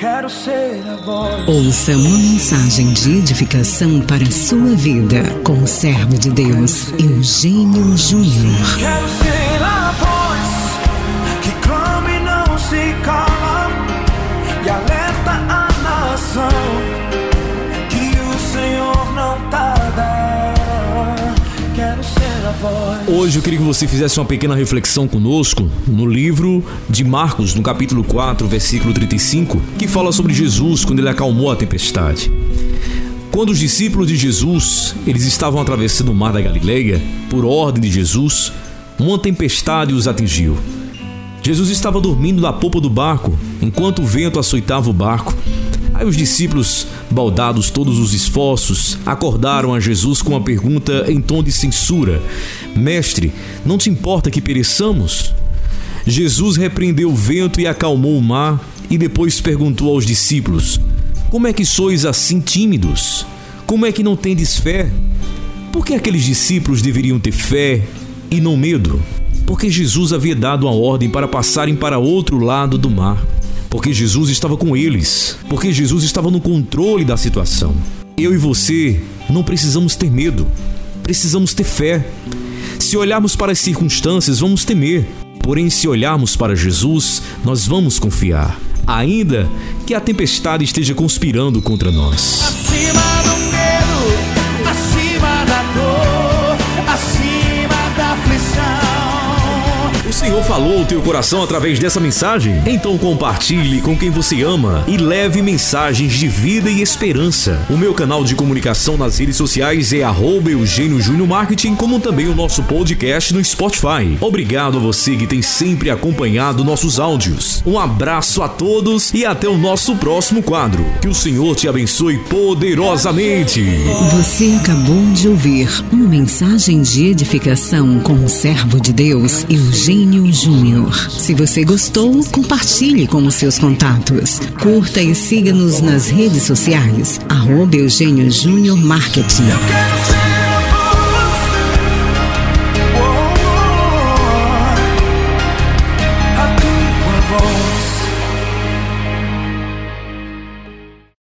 quero ser a voz. Ouça uma mensagem de edificação para a sua vida com o servo de Deus, Eugênio Júnior. Quero ser a voz que clama e não se cala e alerta a nação que o Senhor não tarda. Hoje eu queria que você fizesse uma pequena reflexão conosco no livro de Marcos, no capítulo 4, versículo 35, que fala sobre Jesus quando ele acalmou a tempestade. Quando os discípulos de Jesus, eles estavam atravessando o mar da Galileia, por ordem de Jesus, uma tempestade os atingiu. Jesus estava dormindo na polpa do barco, enquanto o vento açoitava o barco. Aí os discípulos, baldados todos os esforços, acordaram a Jesus com uma pergunta em tom de censura: Mestre, não te importa que pereçamos? Jesus repreendeu o vento e acalmou o mar, e depois perguntou aos discípulos: Como é que sois assim tímidos? Como é que não tendes fé? Por que aqueles discípulos deveriam ter fé e não medo? Porque Jesus havia dado a ordem para passarem para outro lado do mar. Porque Jesus estava com eles. Porque Jesus estava no controle da situação. Eu e você não precisamos ter medo. Precisamos ter fé. Se olharmos para as circunstâncias, vamos temer. Porém, se olharmos para Jesus, nós vamos confiar. Ainda que a tempestade esteja conspirando contra nós. Senhor falou ao teu coração através dessa mensagem? Então compartilhe com quem você ama e leve mensagens de vida e esperança. O meu canal de comunicação nas redes sociais é Eugênio Júnior Marketing, como também o nosso podcast no Spotify. Obrigado a você que tem sempre acompanhado nossos áudios. Um abraço a todos e até o nosso próximo quadro. Que o Senhor te abençoe poderosamente. Você acabou de ouvir uma mensagem de edificação com o servo de Deus, Eugênio Júnior. Se você gostou, compartilhe com os seus contatos. Curta e siga-nos nas redes sociais. Arroba Eugênio Júnior Marketing.